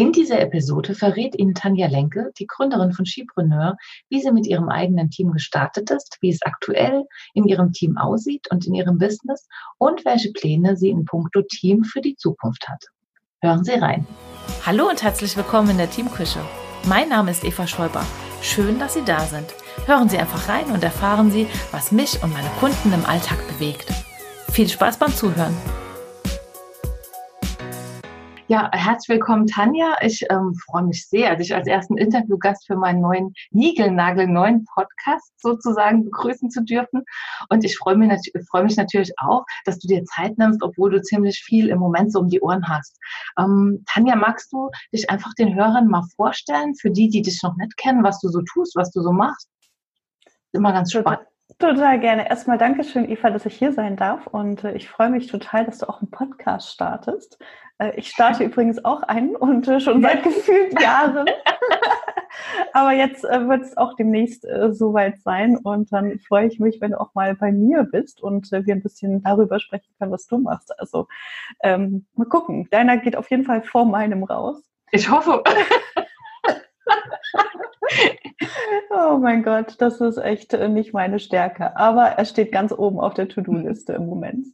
In dieser Episode verrät Ihnen Tanja Lenke, die Gründerin von Skipreneur, wie sie mit ihrem eigenen Team gestartet ist, wie es aktuell in ihrem Team aussieht und in ihrem Business und welche Pläne sie in puncto Team für die Zukunft hat. Hören Sie rein. Hallo und herzlich willkommen in der Teamküche. Mein Name ist Eva Schäuber. Schön, dass Sie da sind. Hören Sie einfach rein und erfahren Sie, was mich und meine Kunden im Alltag bewegt. Viel Spaß beim Zuhören. Ja, herzlich willkommen, Tanja. Ich ähm, freue mich sehr, dich als ersten Interviewgast für meinen neuen Nigelnagel neuen Podcast sozusagen begrüßen zu dürfen. Und ich freue mich, freue mich natürlich auch, dass du dir Zeit nimmst, obwohl du ziemlich viel im Moment so um die Ohren hast. Ähm, Tanja, magst du dich einfach den Hörern mal vorstellen, für die, die dich noch nicht kennen, was du so tust, was du so machst? Immer ganz spannend. Total gerne. Erstmal Dankeschön, Eva, dass ich hier sein darf. Und äh, ich freue mich total, dass du auch einen Podcast startest. Äh, ich starte übrigens auch einen und äh, schon seit gefühlt Jahren. Aber jetzt äh, wird es auch demnächst äh, soweit sein. Und dann freue ich mich, wenn du auch mal bei mir bist und äh, wir ein bisschen darüber sprechen können, was du machst. Also ähm, mal gucken. Deiner geht auf jeden Fall vor meinem raus. Ich hoffe. oh mein Gott, das ist echt äh, nicht meine Stärke. Aber er steht ganz oben auf der To-Do-Liste im Moment.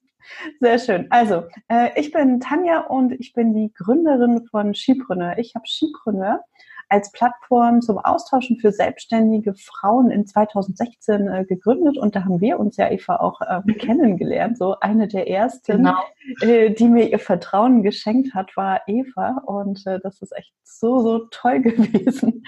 Sehr schön. Also, äh, ich bin Tanja und ich bin die Gründerin von Skipreneur. Ich habe Skipreneur als Plattform zum Austauschen für selbstständige Frauen in 2016 äh, gegründet und da haben wir uns ja Eva auch äh, kennengelernt. So eine der ersten, genau. äh, die mir ihr Vertrauen geschenkt hat, war Eva und äh, das ist echt so so toll gewesen.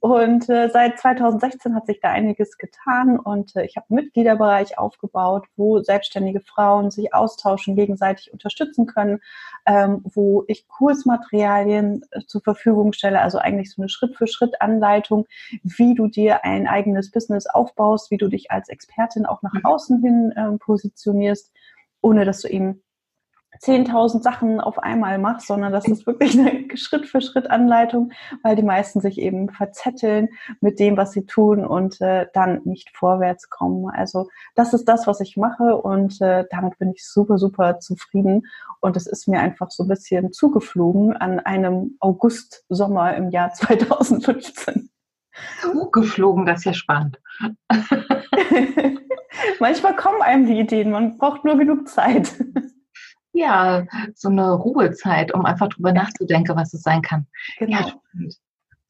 Und äh, seit 2016 hat sich da einiges getan und äh, ich habe einen Mitgliederbereich aufgebaut, wo selbstständige Frauen sich austauschen, gegenseitig unterstützen können, ähm, wo ich Kursmaterialien zur Verfügung stelle, also eigentlich so eine Schritt-für-Schritt-Anleitung, wie du dir ein eigenes Business aufbaust, wie du dich als Expertin auch nach mhm. außen hin äh, positionierst, ohne dass du eben 10.000 Sachen auf einmal machst, sondern das ist wirklich eine Schritt für Schritt Anleitung, weil die meisten sich eben verzetteln mit dem, was sie tun und äh, dann nicht vorwärts kommen. Also das ist das, was ich mache und äh, damit bin ich super, super zufrieden und es ist mir einfach so ein bisschen zugeflogen an einem August-Sommer im Jahr 2015. Zugeflogen, das ist ja spannend. Manchmal kommen einem die Ideen, man braucht nur genug Zeit ja, so eine Ruhezeit, um einfach drüber nachzudenken, was es sein kann. Genau. Ja,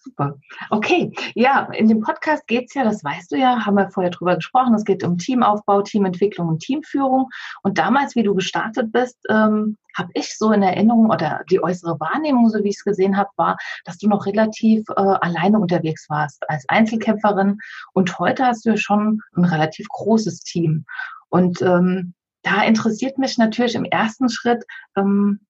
Super. Okay, ja, in dem Podcast geht es ja, das weißt du ja, haben wir vorher drüber gesprochen, es geht um Teamaufbau, Teamentwicklung und Teamführung. Und damals, wie du gestartet bist, ähm, habe ich so in Erinnerung oder die äußere Wahrnehmung, so wie ich es gesehen habe, war, dass du noch relativ äh, alleine unterwegs warst als Einzelkämpferin. Und heute hast du ja schon ein relativ großes Team. Und ähm, da interessiert mich natürlich im ersten Schritt, ähm,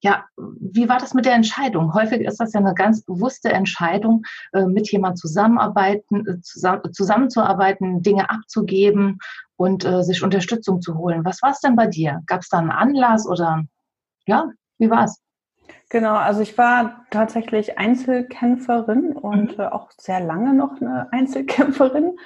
ja, wie war das mit der Entscheidung? Häufig ist das ja eine ganz bewusste Entscheidung, äh, mit jemandem zusammenarbeiten, äh, zusammen, zusammenzuarbeiten, Dinge abzugeben und äh, sich Unterstützung zu holen. Was war es denn bei dir? Gab es da einen Anlass oder ja, wie war es? Genau, also ich war tatsächlich Einzelkämpferin und mhm. Äh, auch sehr lange noch eine Einzelkämpferin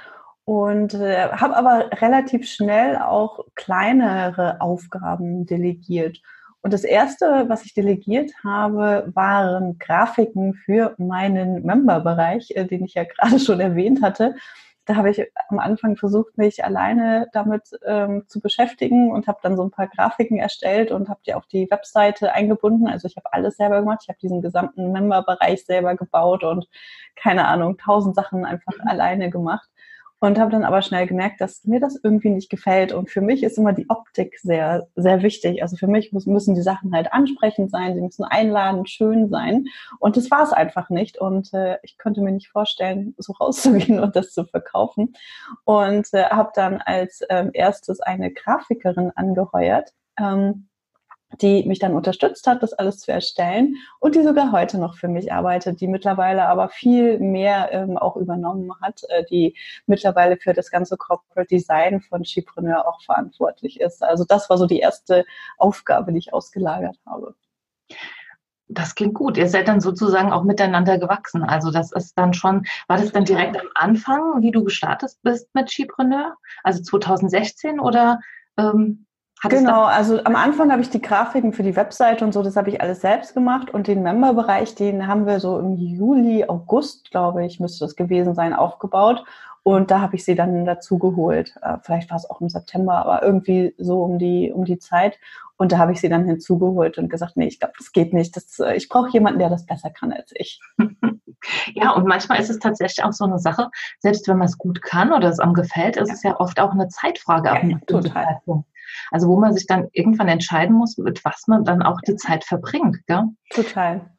und äh, habe aber relativ schnell auch kleinere Aufgaben delegiert. Und das erste, was ich delegiert habe, waren Grafiken für meinen Member-Bereich, äh, den ich ja gerade schon erwähnt hatte. Da habe ich am Anfang versucht, mich alleine damit ähm, zu beschäftigen und habe dann so ein paar Grafiken erstellt und habe die auf die Webseite eingebunden. Also ich habe alles selber gemacht. Ich habe diesen gesamten Member-Bereich selber gebaut und keine Ahnung, tausend Sachen einfach mhm. alleine gemacht und habe dann aber schnell gemerkt, dass mir das irgendwie nicht gefällt. Und für mich ist immer die Optik sehr, sehr wichtig. Also für mich müssen die Sachen halt ansprechend sein, sie müssen einladend, schön sein. Und das war es einfach nicht. Und äh, ich konnte mir nicht vorstellen, so rauszugehen und das zu verkaufen. Und äh, habe dann als ähm, erstes eine Grafikerin angeheuert. Ähm, die mich dann unterstützt hat, das alles zu erstellen und die sogar heute noch für mich arbeitet, die mittlerweile aber viel mehr ähm, auch übernommen hat, äh, die mittlerweile für das ganze Corporate Design von Chipreneur auch verantwortlich ist. Also das war so die erste Aufgabe, die ich ausgelagert habe. Das klingt gut. Ihr seid dann sozusagen auch miteinander gewachsen. Also das ist dann schon, war das dann direkt am Anfang, wie du gestartet bist mit Chipreneur? Also 2016 oder ähm, Hat genau, also am Anfang habe ich die Grafiken für die Webseite und so, das habe ich alles selbst gemacht und den Member-Bereich, den haben wir so im Juli, August, glaube ich, müsste das gewesen sein, aufgebaut. Und da habe ich sie dann dazu geholt. Äh, vielleicht war es auch im September, aber irgendwie so um die, um die Zeit. Und da habe ich sie dann hinzugeholt und gesagt, nee, ich glaube, das geht nicht. Das, äh, ich brauche jemanden, der das besser kann als ich. Ja, und manchmal ist es tatsächlich auch so eine Sache, selbst wenn man es gut kann oder es einem gefällt, ist ja. es ja oft auch eine Zeitfrage einem total. Zeitpunkt. Also wo man sich dann irgendwann entscheiden muss, mit was man dann auch die Zeit verbringt. Gell? Total.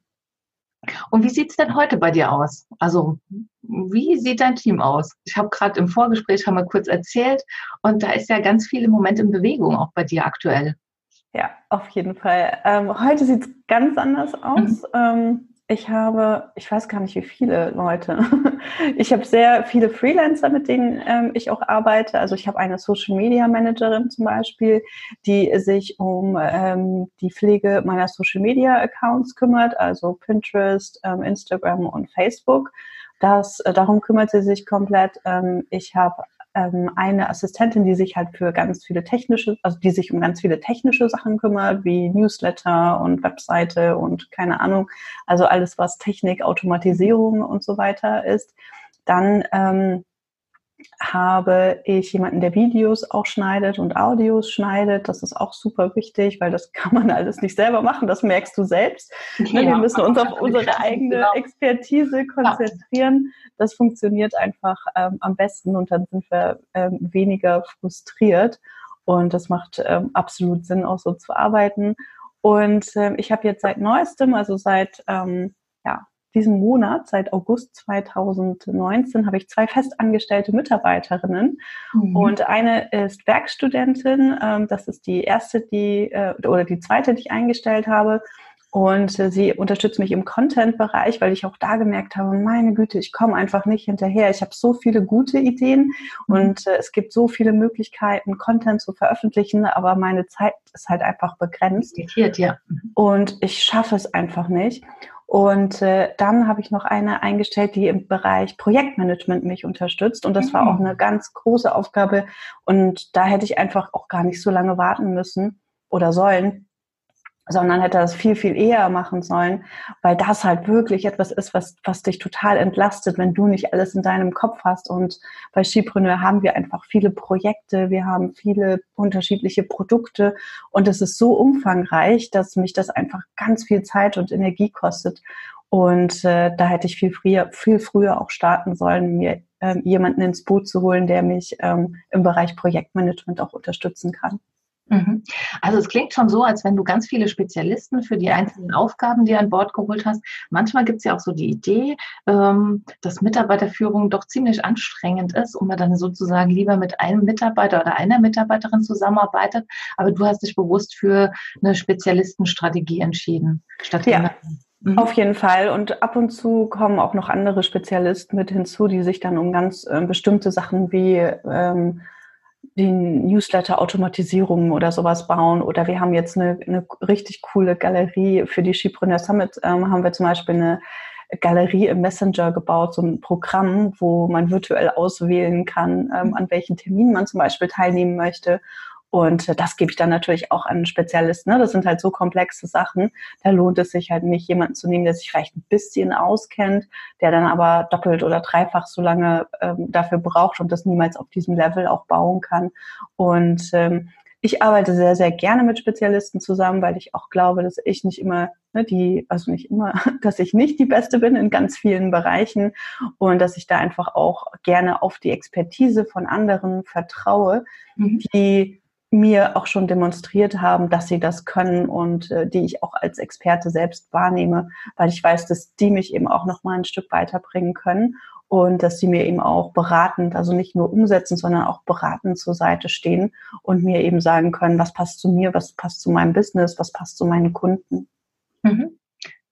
Und wie sieht es denn heute bei dir aus? Also wie sieht dein Team aus? Ich habe gerade im Vorgespräch haben wir kurz erzählt und da ist ja ganz viel im Moment in Bewegung, auch bei dir aktuell. Ja, auf jeden Fall. Ähm, heute sieht es ganz anders aus. Mhm. Ähm, ich habe, ich weiß gar nicht, wie viele Leute. Ich habe sehr viele Freelancer, mit denen ähm, ich auch arbeite. Also ich habe eine Social Media Managerin zum Beispiel, die sich um ähm, die Pflege meiner Social Media Accounts kümmert, also Pinterest, ähm, Instagram und Facebook. Das, äh, darum kümmert sie sich komplett. Ähm, ich habe ähm, eine Assistentin, die sich halt für ganz viele technische, also die sich um ganz viele technische Sachen kümmert, wie Newsletter und Webseite und keine Ahnung, also alles, was Technik, Automatisierung und so weiter ist. Dann ähm, habe ich jemanden, der Videos auch schneidet und Audios schneidet. Das ist auch super wichtig, weil das kann man alles nicht selber machen. Das merkst du selbst. Ja, Wir müssen uns auf unsere eigene genau. Expertise konzentrieren. Das funktioniert einfach ähm, am besten und dann sind wir ähm, weniger frustriert. Und das macht ähm, absolut Sinn, auch so zu arbeiten. Und ähm, ich habe jetzt seit neuestem, also seit ähm, ja, diesem Monat, seit August 2019, habe ich zwei festangestellte Mitarbeiterinnen. Mhm. Und eine ist Werkstudentin. Ähm, das ist die erste, die äh, oder die zweite, die ich eingestellt habe. Und äh, sie unterstützt mich im Content-Bereich, weil ich auch da gemerkt habe, meine Güte, ich komme einfach nicht hinterher. Ich habe so viele gute Ideen mhm. und äh, es gibt so viele Möglichkeiten, Content zu veröffentlichen, aber meine Zeit ist halt einfach begrenzt. Ja. Und ich schaffe es einfach nicht. Und äh, dann habe ich noch eine eingestellt, die im Bereich Projektmanagement mich unterstützt. Und das mhm. war auch eine ganz große Aufgabe. Und da hätte ich einfach auch gar nicht so lange warten müssen oder sollen, sondern hätte das viel, viel eher machen sollen, weil das halt wirklich etwas ist, was, was dich total entlastet, wenn du nicht alles in deinem Kopf hast. Und bei Skipreneur haben wir einfach viele Projekte, wir haben viele unterschiedliche Produkte und es ist so umfangreich, dass mich das einfach ganz viel Zeit und Energie kostet. Und äh, da hätte ich viel früher, viel früher auch starten sollen, mir ähm, jemanden ins Boot zu holen, der mich ähm, im Bereich Projektmanagement auch unterstützen kann. Mhm. Also es klingt schon so, als wenn du ganz viele Spezialisten für die einzelnen Aufgaben dir an Bord geholt hast. Manchmal gibt es ja auch so die Idee, ähm, dass Mitarbeiterführung doch ziemlich anstrengend ist und man dann sozusagen lieber mit einem Mitarbeiter oder einer Mitarbeiterin zusammenarbeitet. Aber du hast dich bewusst für eine Spezialistenstrategie entschieden. Statt ja. Mhm. Auf jeden Fall. Und ab und zu kommen auch noch andere Spezialisten mit hinzu, die sich dann um ganz äh, bestimmte Sachen wie ähm, die Newsletter-Automatisierung oder sowas bauen. Oder wir haben jetzt eine, eine richtig coole Galerie für die Skipreneur Summit. Ähm, haben wir zum Beispiel eine Galerie im Messenger gebaut, so ein Programm, wo man virtuell auswählen kann, ähm, an welchen Terminen man zum Beispiel teilnehmen möchte. Und das gebe ich dann natürlich auch an Spezialisten. Ne? Das sind halt so komplexe Sachen. Da lohnt es sich halt nicht, jemanden zu nehmen, der sich vielleicht ein bisschen auskennt, der dann aber doppelt oder dreifach so lange ähm, dafür braucht und das niemals auf diesem Level auch bauen kann. Und ähm, ich arbeite sehr, sehr gerne mit Spezialisten zusammen, weil ich auch glaube, dass ich nicht immer ne, die, also nicht immer, dass ich nicht die Beste bin in ganz vielen Bereichen und dass ich da einfach auch gerne auf die Expertise von anderen vertraue, mhm. die mir auch schon demonstriert haben, dass sie das können und äh, die ich auch als Experte selbst wahrnehme, weil ich weiß, dass die mich eben auch noch mal ein Stück weiterbringen können und dass sie mir eben auch beratend, also nicht nur umsetzen, sondern auch beratend zur Seite stehen und mir eben sagen können, was passt zu mir, was passt zu meinem Business, was passt zu meinen Kunden. Mhm.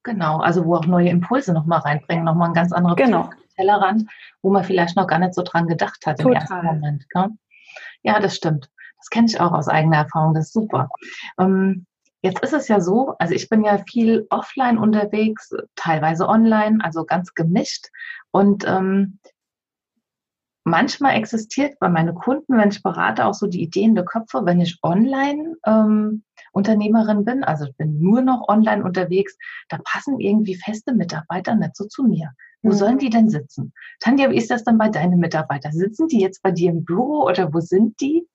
Genau, also wo auch neue Impulse nochmal reinbringen, nochmal ein ganz anderer genau. Tellerrand, wo man vielleicht noch gar nicht so dran gedacht hat im Total. ersten Moment. Gell? Ja, das stimmt. Das kenne ich auch aus eigener Erfahrung, das ist super. Ähm, jetzt ist es ja so, also ich bin ja viel offline unterwegs, teilweise online, also ganz gemischt. Und ähm, manchmal existiert bei meinen Kunden, wenn ich berate, auch so die Ideen der Köpfe, wenn ich online ähm, Unternehmerin bin, also ich bin nur noch online unterwegs, da passen irgendwie feste Mitarbeiter nicht so zu mir. Wo mhm. sollen die denn sitzen? Tanja, wie ist das dann bei deinen Mitarbeitern? Sitzen die jetzt bei dir im Büro oder wo sind die?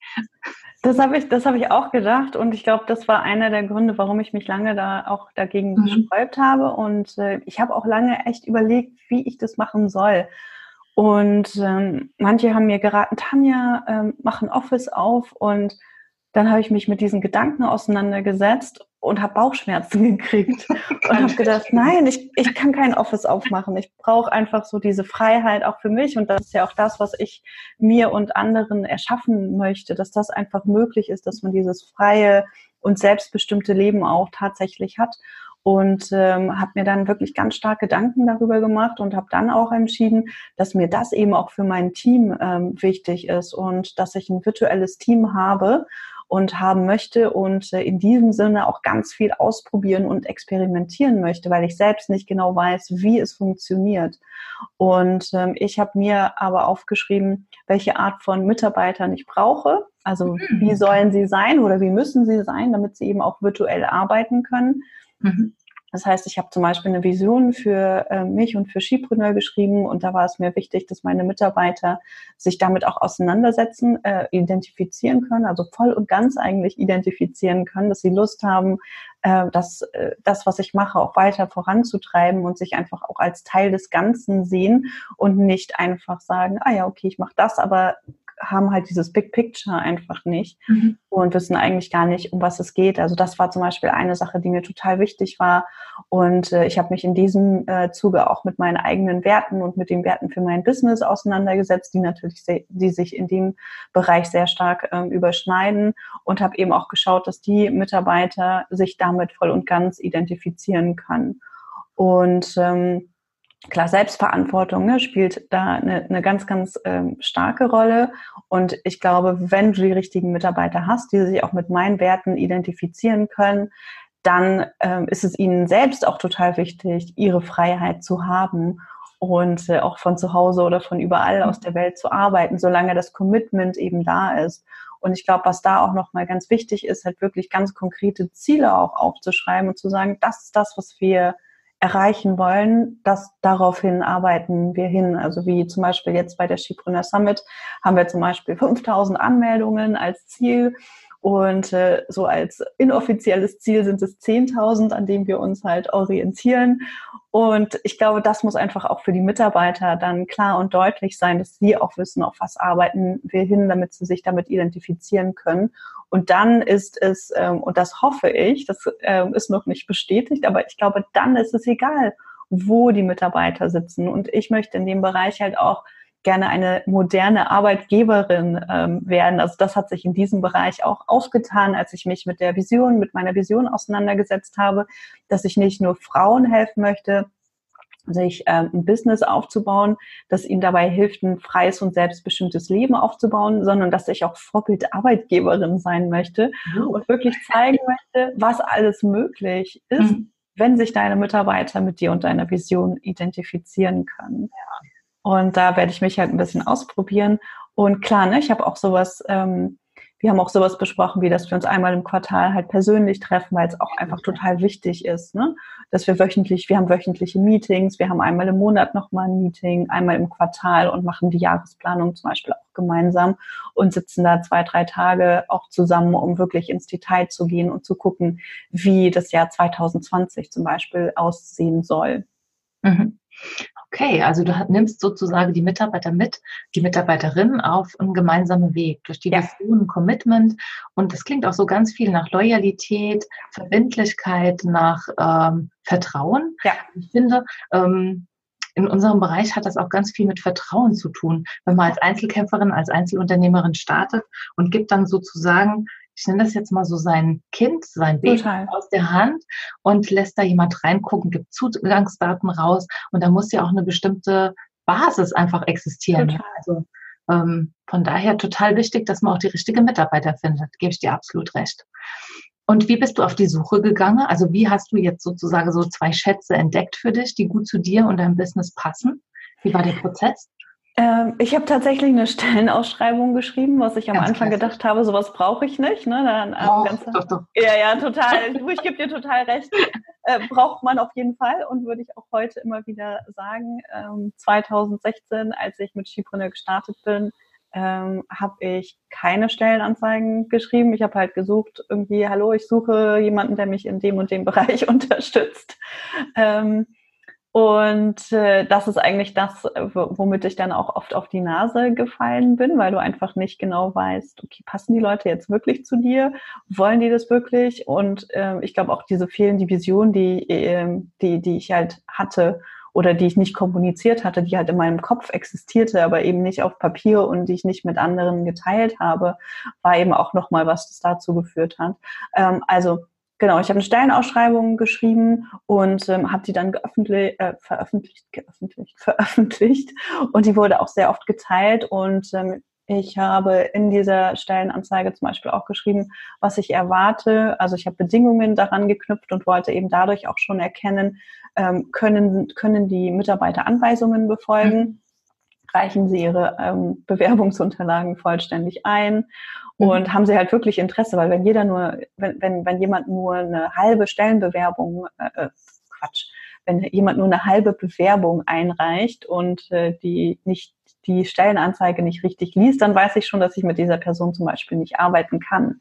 Das habe ich, das habe ich auch gedacht und ich glaube, das war einer der Gründe, warum ich mich lange da auch dagegen mhm. gesträubt habe und äh, ich habe auch lange echt überlegt, wie ich das machen soll. Und ähm, manche haben mir geraten, Tanja, ähm, mach ein Office auf und dann habe ich mich mit diesen Gedanken auseinandergesetzt und habe Bauchschmerzen gekriegt und habe gedacht, nein, ich, ich kann kein Office aufmachen. Ich brauche einfach so diese Freiheit auch für mich. Und das ist ja auch das, was ich mir und anderen erschaffen möchte, dass das einfach möglich ist, dass man dieses freie und selbstbestimmte Leben auch tatsächlich hat. Und ähm, habe mir dann wirklich ganz stark Gedanken darüber gemacht und habe dann auch entschieden, dass mir das eben auch für mein Team ähm, wichtig ist und dass ich ein virtuelles Team habe und haben möchte und äh, in diesem Sinne auch ganz viel ausprobieren und experimentieren möchte, weil ich selbst nicht genau weiß, wie es funktioniert. Und ähm, ich habe mir aber aufgeschrieben, welche Art von Mitarbeitern ich brauche. Also mhm. wie sollen sie sein oder wie müssen sie sein, damit sie eben auch virtuell arbeiten können. Mhm. Das heißt, ich habe zum Beispiel eine Vision für äh, mich und für Skipreneur geschrieben und da war es mir wichtig, dass meine Mitarbeiter sich damit auch auseinandersetzen, äh, identifizieren können, also voll und ganz eigentlich identifizieren können, dass sie Lust haben, äh, das, äh, das, was ich mache, auch weiter voranzutreiben und sich einfach auch als Teil des Ganzen sehen und nicht einfach sagen, ah ja, okay, ich mache das, aber haben halt dieses Big Picture einfach nicht mhm. und wissen eigentlich gar nicht, um was es geht. Also das war zum Beispiel eine Sache, die mir total wichtig war. Und äh, ich habe mich in diesem äh, Zuge auch mit meinen eigenen Werten und mit den Werten für mein Business auseinandergesetzt, die natürlich, sehr, die sich in dem Bereich sehr stark ähm, überschneiden und habe eben auch geschaut, dass die Mitarbeiter sich damit voll und ganz identifizieren können. Und ähm, Klar, Selbstverantwortung ne, spielt da eine, eine ganz, ganz ähm, starke Rolle. Und ich glaube, wenn du die richtigen Mitarbeiter hast, die sich auch mit meinen Werten identifizieren können, dann ähm, ist es ihnen selbst auch total wichtig, ihre Freiheit zu haben und äh, auch von zu Hause oder von überall aus der Welt zu arbeiten, solange das Commitment eben da ist. Und ich glaube, was da auch nochmal ganz wichtig ist, halt wirklich ganz konkrete Ziele auch aufzuschreiben und zu sagen, das ist das, was wir erreichen wollen, das daraufhin arbeiten wir hin. Also wie zum Beispiel jetzt bei der Skipreneur Summit haben wir zum Beispiel 5000 Anmeldungen als Ziel und äh, so als inoffizielles Ziel sind es 10.000, an dem wir uns halt orientieren. Und ich glaube, das muss einfach auch für die Mitarbeiter dann klar und deutlich sein, dass sie auch wissen, auf was arbeiten wir hin, damit sie sich damit identifizieren können. Und dann ist es, ähm, und das hoffe ich, das ähm, ist noch nicht bestätigt, aber ich glaube, dann ist es egal, wo die Mitarbeiter sitzen. Und ich möchte in dem Bereich halt auch gerne eine moderne Arbeitgeberin ähm, werden. Also das hat sich in diesem Bereich auch aufgetan, als ich mich mit der Vision, mit meiner Vision auseinandergesetzt habe, dass ich nicht nur Frauen helfen möchte, sich ähm, ein Business aufzubauen, das ihnen dabei hilft, ein freies und selbstbestimmtes Leben aufzubauen, sondern dass ich auch Vorbildarbeitgeberin sein möchte oh. und wirklich zeigen möchte, was alles möglich ist, mhm. wenn sich deine Mitarbeiter mit dir und deiner Vision identifizieren können. Ja. Und da werde ich mich halt ein bisschen ausprobieren. Und klar, ne, ich habe auch sowas, ähm, wir haben auch sowas besprochen, wie dass wir uns einmal im Quartal halt persönlich treffen, weil es auch einfach total wichtig ist, ne? Dass wir wöchentlich, wir haben wöchentliche Meetings, wir haben einmal im Monat nochmal ein Meeting, einmal im Quartal und machen die Jahresplanung zum Beispiel auch gemeinsam und sitzen da zwei, drei Tage auch zusammen, um wirklich ins Detail zu gehen und zu gucken, wie das Jahr 2020 zum Beispiel aussehen soll. Mhm. Okay, also du nimmst sozusagen die Mitarbeiter mit, die Mitarbeiterinnen auf einen gemeinsamen Weg durch die ja. Vision, Commitment. Und das klingt auch so ganz viel nach Loyalität, Verbindlichkeit, nach ähm, Vertrauen. Ja. Ich finde, ähm, in unserem Bereich hat das auch ganz viel mit Vertrauen zu tun. Wenn man als Einzelkämpferin, als Einzelunternehmerin startet und gibt dann sozusagen ich nenne das jetzt mal so sein Kind, sein Baby Total. aus der Hand und lässt da jemand reingucken, gibt Zugangsdaten raus und da muss ja auch eine bestimmte Basis einfach existieren. Total. Also ähm, von daher total wichtig, dass man auch die richtige Mitarbeiter findet. Gebe ich dir absolut recht. Und wie bist du auf die Suche gegangen? Also wie hast du jetzt sozusagen so zwei Schätze entdeckt für dich, die gut zu dir und deinem Business passen? Wie war der Prozess? Ähm, ich habe tatsächlich eine Stellenausschreibung geschrieben, was ich am ganz Anfang klassisch. gedacht habe, sowas brauche ich nicht. Ne? Dann, ähm, oh, ganze, doch, doch. Ja, ja, total. ich gebe dir total recht. Äh, braucht man auf jeden Fall und würde ich auch heute immer wieder sagen. Ähm, 2016, als ich mit Skipreneur gestartet bin, ähm, habe ich keine Stellenanzeigen geschrieben. Ich habe halt gesucht, irgendwie, hallo, ich suche jemanden, der mich in dem und dem Bereich unterstützt. Ähm, und äh, das ist eigentlich das, womit ich dann auch oft auf die Nase gefallen bin, weil du einfach nicht genau weißt, okay, passen die Leute jetzt wirklich zu dir? Wollen die das wirklich? Und äh, ich glaube auch diese fehlende Vision, die, äh, die, die ich halt hatte oder die ich nicht kommuniziert hatte, die halt in meinem Kopf existierte, aber eben nicht auf Papier und die ich nicht mit anderen geteilt habe, war eben auch nochmal, was das dazu geführt hat. Ähm, also Genau, ich habe eine Stellenausschreibung geschrieben und ähm, habe die dann geöffentlich, äh, veröffentlicht, geöffentlicht, veröffentlicht und die wurde auch sehr oft geteilt und ähm, ich habe in dieser Stellenanzeige zum Beispiel auch geschrieben, was ich erwarte. Also ich habe Bedingungen daran geknüpft und wollte eben dadurch auch schon erkennen, ähm, können, können die Mitarbeiter Anweisungen befolgen. Mhm reichen sie ihre ähm, Bewerbungsunterlagen vollständig ein mhm. und haben sie halt wirklich Interesse, weil wenn jeder nur, wenn, wenn, wenn jemand nur eine halbe Stellenbewerbung, äh, äh, Quatsch, wenn jemand nur eine halbe Bewerbung einreicht und äh, die nicht die Stellenanzeige nicht richtig liest, dann weiß ich schon, dass ich mit dieser Person zum Beispiel nicht arbeiten kann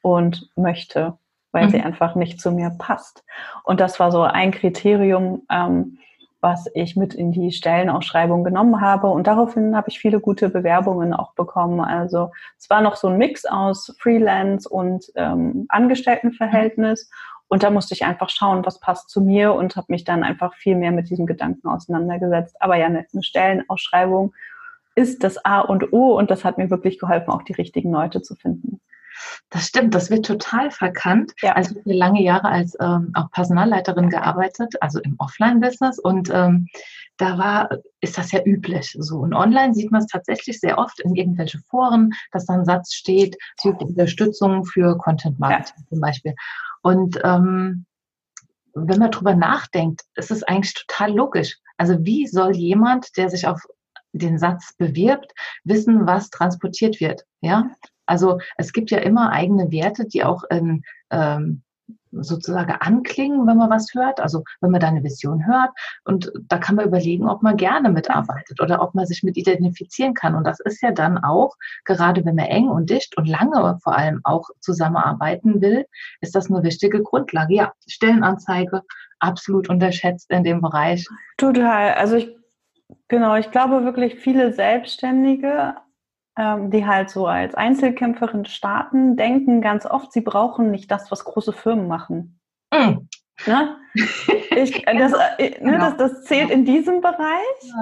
und möchte, weil mhm. sie einfach nicht zu mir passt. Und das war so ein Kriterium, ähm, was ich mit in die Stellenausschreibung genommen habe. Und daraufhin habe ich viele gute Bewerbungen auch bekommen. Also es war noch so ein Mix aus Freelance und ähm, Angestelltenverhältnis. Und da musste ich einfach schauen, was passt zu mir und habe mich dann einfach viel mehr mit diesem Gedanken auseinandergesetzt. Aber ja, eine, eine Stellenausschreibung ist das A und O und das hat mir wirklich geholfen, auch die richtigen Leute zu finden. Das stimmt, das wird total verkannt. Ja. Also ich habe lange Jahre als ähm, auch Personalleiterin gearbeitet, also im Offline-Business und ähm, da war, ist das ja üblich. So und online sieht man es tatsächlich sehr oft in irgendwelche Foren, dass da ein Satz steht, sucht Unterstützung für Content Marketing ja. zum Beispiel. Und ähm, wenn man drüber nachdenkt, ist es eigentlich total logisch. Also wie soll jemand, der sich auf den Satz bewirbt, wissen, was transportiert wird? Ja, also es gibt ja immer eigene Werte, die auch in, ähm, sozusagen anklingen, wenn man was hört, also wenn man da eine Vision hört. Und da kann man überlegen, ob man gerne mitarbeitet oder ob man sich mit identifizieren kann. Und das ist ja dann auch, gerade wenn man eng und dicht und lange vor allem auch zusammenarbeiten will, ist das eine wichtige Grundlage. Ja, Stellenanzeige, absolut unterschätzt in dem Bereich. Total. Also ich, genau, ich glaube wirklich viele Selbstständige ähm, die halt so als Einzelkämpferin starten, denken ganz oft, sie brauchen nicht das, was große Firmen machen. Mm. Ne? Ich, äh, das, äh, ne, das, das, zählt in diesem Bereich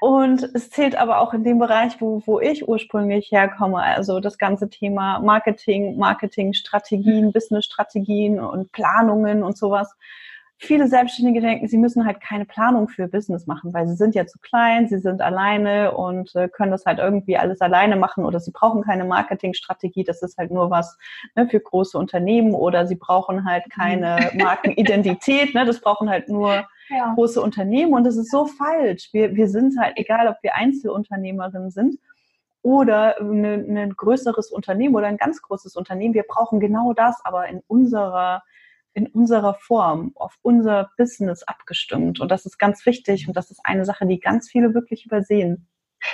und es zählt aber auch in dem Bereich, wo, wo ich ursprünglich herkomme. Also das ganze Thema Marketing, Marketingstrategien, Businessstrategien und Planungen und sowas viele Selbstständige denken, sie müssen halt keine Planung für Business machen, weil sie sind ja zu klein, sie sind alleine und äh, können das halt irgendwie alles alleine machen oder sie brauchen keine Marketingstrategie, das ist halt nur was ne, für große Unternehmen oder sie brauchen halt keine mhm. Markenidentität, ne, das brauchen halt nur ja. große Unternehmen und das ist so falsch. Wir, wir sind halt, egal ob wir Einzelunternehmerinnen sind, oder ein, ein größeres Unternehmen oder ein ganz großes Unternehmen. Wir brauchen genau das, aber in unserer in unserer Form, auf unser Business abgestimmt. Und das ist ganz wichtig und das ist eine Sache, die ganz viele wirklich übersehen.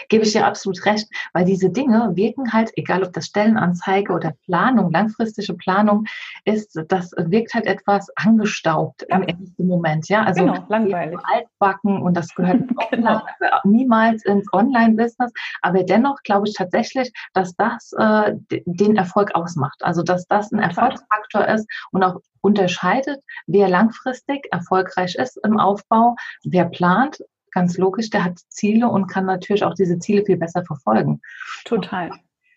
Gebe ich dir absolut recht, weil diese Dinge wirken halt, egal ob das Stellenanzeige oder Planung, langfristige Planung ist, das wirkt halt etwas angestaubt ja. im ersten Moment. Ja, also genau, langweilig. Altbacken und das gehört genau. niemals ins Online-Business. Aber dennoch glaube ich tatsächlich, dass das äh, den Erfolg ausmacht. Also dass das ein Erfolgsfaktor ist und auch unterscheidet, wer langfristig erfolgreich ist im Aufbau, wer plant ganz logisch, der hat Ziele und kann natürlich auch diese Ziele viel besser verfolgen. Total.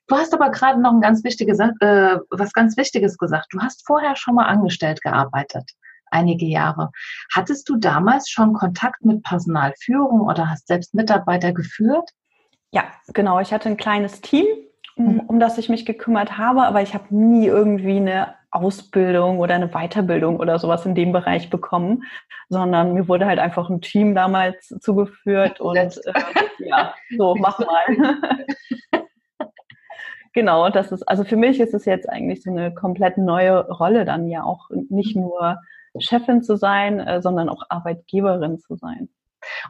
Du hast aber gerade noch ein ganz wichtiges, äh, was ganz Wichtiges gesagt. Du hast vorher schon mal angestellt gearbeitet, einige Jahre. Hattest du damals schon Kontakt mit Personalführung oder hast selbst Mitarbeiter geführt? Ja, genau. Ich hatte ein kleines Team, um, mhm. um das ich mich gekümmert habe, aber ich habe nie irgendwie eine Ausbildung oder eine Weiterbildung oder sowas in dem Bereich bekommen, sondern mir wurde halt einfach ein Team damals zugeführt und äh, ja, so mach mal. genau, das ist, also für mich ist es jetzt eigentlich so eine komplett neue Rolle dann ja auch nicht nur Chefin zu sein, äh, sondern auch Arbeitgeberin zu sein.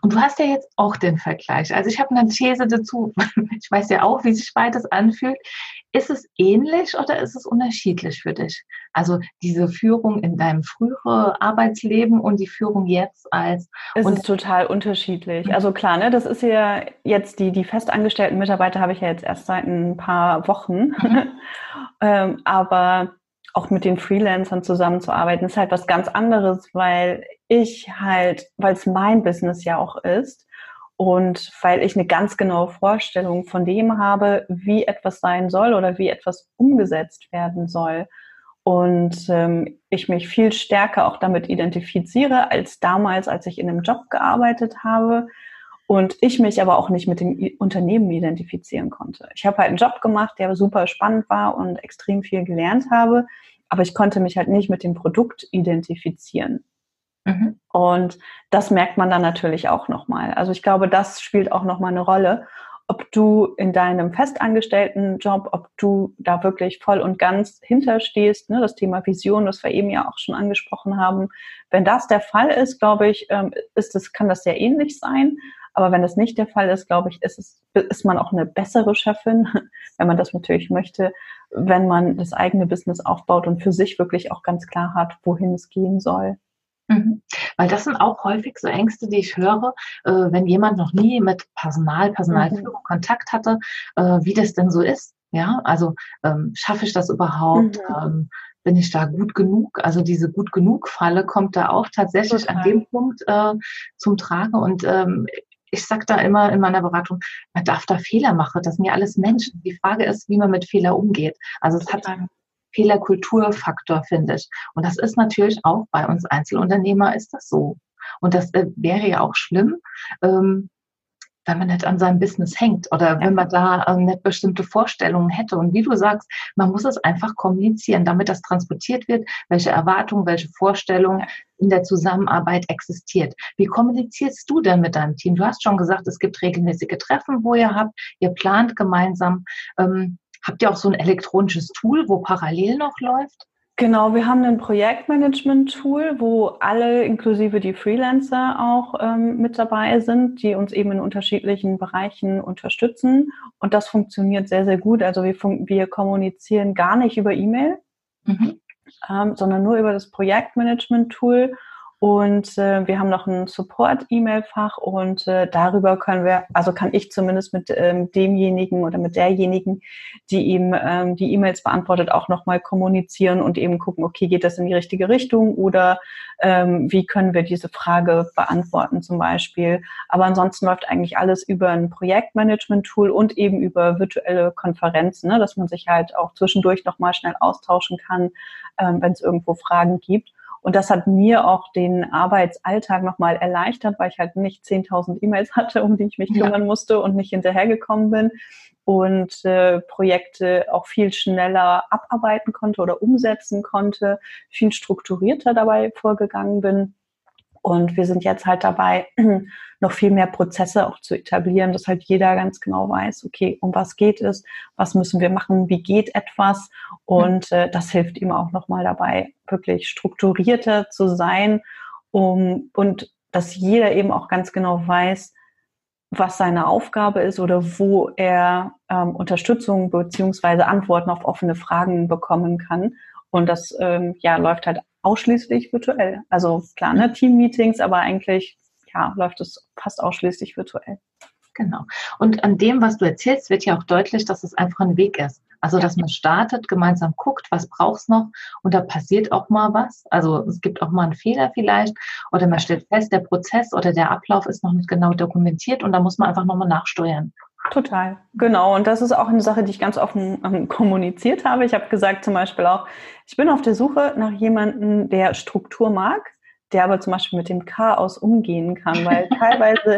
Und du hast ja jetzt auch den Vergleich. Also ich habe eine These dazu. Ich weiß ja auch, wie sich beides anfühlt. Ist es ähnlich oder ist es unterschiedlich für dich? Also diese Führung in deinem früheren Arbeitsleben und die Führung jetzt als. Es ist total unterschiedlich. Mhm. Also klar, ne, das ist ja jetzt die, die festangestellten Mitarbeiter habe ich ja jetzt erst seit ein paar Wochen. Mhm. ähm, aber auch mit den Freelancern zusammenzuarbeiten, ist halt was ganz anderes, weil ich halt, weil es mein Business ja auch ist und weil ich eine ganz genaue Vorstellung von dem habe, wie etwas sein soll oder wie etwas umgesetzt werden soll. Und ähm, ich mich viel stärker auch damit identifiziere als damals, als ich in einem Job gearbeitet habe. Und ich mich aber auch nicht mit dem Unternehmen identifizieren konnte. Ich habe halt einen Job gemacht, der super spannend war und extrem viel gelernt habe, aber ich konnte mich halt nicht mit dem Produkt identifizieren. Mhm. Und das merkt man dann natürlich auch nochmal. Also ich glaube, das spielt auch nochmal eine Rolle, ob du in deinem festangestellten Job, ob du da wirklich voll und ganz hinterstehst, ne, das Thema Vision, das wir eben ja auch schon angesprochen haben. Wenn das der Fall ist, glaube ich, ähm, ist das, kann das sehr ähnlich sein. Aber wenn das nicht der Fall ist, glaube ich, ist, es, ist man auch eine bessere Chefin, wenn man das natürlich möchte, wenn man das eigene Business aufbaut und für sich wirklich auch ganz klar hat, wohin es gehen soll. Mhm. Weil das sind auch häufig so Ängste, die ich höre, äh, wenn jemand noch nie mit Personal, Personalführung mhm. Kontakt hatte, äh, wie das denn so ist. Ja, also ähm, schaffe ich das überhaupt? Mhm. Ähm, bin ich da gut genug? Also diese gut genug Falle kommt da auch tatsächlich Total. an dem Punkt äh, zum Tragen. Und ähm, ich sage da immer in meiner Beratung, man darf da Fehler machen. Das sind ja alles Menschen. Die Frage ist, wie man mit Fehler umgeht. Also es hat Fehlerkulturfaktor, finde ich. Und das ist natürlich auch bei uns Einzelunternehmer ist das so. Und das äh, wäre ja auch schlimm, ähm, wenn man nicht an seinem Business hängt oder wenn man da äh, nicht bestimmte Vorstellungen hätte. Und wie du sagst, man muss es einfach kommunizieren, damit das transportiert wird, welche Erwartungen, welche Vorstellungen in der Zusammenarbeit existiert. Wie kommunizierst du denn mit deinem Team? Du hast schon gesagt, es gibt regelmäßige Treffen, wo ihr habt, ihr plant gemeinsam. Ähm, habt ihr auch so ein elektronisches Tool, wo parallel noch läuft? Genau, wir haben ein Projektmanagement-Tool, wo alle, inklusive die Freelancer, auch ähm, mit dabei sind, die uns eben in unterschiedlichen Bereichen unterstützen. Und das funktioniert sehr, sehr gut. Also wir, wir kommunizieren gar nicht über E-Mail, mhm. ähm, sondern nur über das Projektmanagement-Tool. Und äh, wir haben noch ein Support-E-Mail-Fach und äh, darüber können wir, also kann ich zumindest mit ähm, demjenigen oder mit derjenigen, die ihm ähm, die E-Mails beantwortet, auch nochmal kommunizieren und eben gucken, okay, geht das in die richtige Richtung oder ähm, wie können wir diese Frage beantworten zum Beispiel. Aber ansonsten läuft eigentlich alles über ein Projektmanagement-Tool und eben über virtuelle Konferenzen, ne, dass man sich halt auch zwischendurch nochmal schnell austauschen kann, ähm, wenn es irgendwo Fragen gibt. Und das hat mir auch den Arbeitsalltag nochmal erleichtert, weil ich halt nicht 10.000 E-Mails hatte, um die ich mich kümmern ja. musste und nicht hinterhergekommen bin und äh, Projekte auch viel schneller abarbeiten konnte oder umsetzen konnte, viel strukturierter dabei vorgegangen bin. Und wir sind jetzt halt dabei, noch viel mehr Prozesse auch zu etablieren, dass halt jeder ganz genau weiß, okay, um was geht es, was müssen wir machen, wie geht etwas. Und äh, das hilft ihm auch nochmal dabei, wirklich strukturierter zu sein um, und dass jeder eben auch ganz genau weiß, was seine Aufgabe ist oder wo er ähm, Unterstützung beziehungsweise Antworten auf offene Fragen bekommen kann. Und das ähm, ja, läuft halt ausschließlich virtuell. Also klar, ne, Team-Meetings, aber eigentlich ja, läuft es fast ausschließlich virtuell. Genau. Und an dem, was du erzählst, wird ja auch deutlich, dass es einfach ein Weg ist. Also, dass man startet, gemeinsam guckt, was braucht's noch und da passiert auch mal was. Also, es gibt auch mal einen Fehler vielleicht oder man stellt fest, der Prozess oder der Ablauf ist noch nicht genau dokumentiert und da muss man einfach nochmal nachsteuern. Total, genau. Und das ist auch eine Sache, die ich ganz offen ähm, kommuniziert habe. Ich habe gesagt zum Beispiel auch, ich bin auf der Suche nach jemandem, der Struktur mag, der aber zum Beispiel mit dem Chaos umgehen kann, weil teilweise,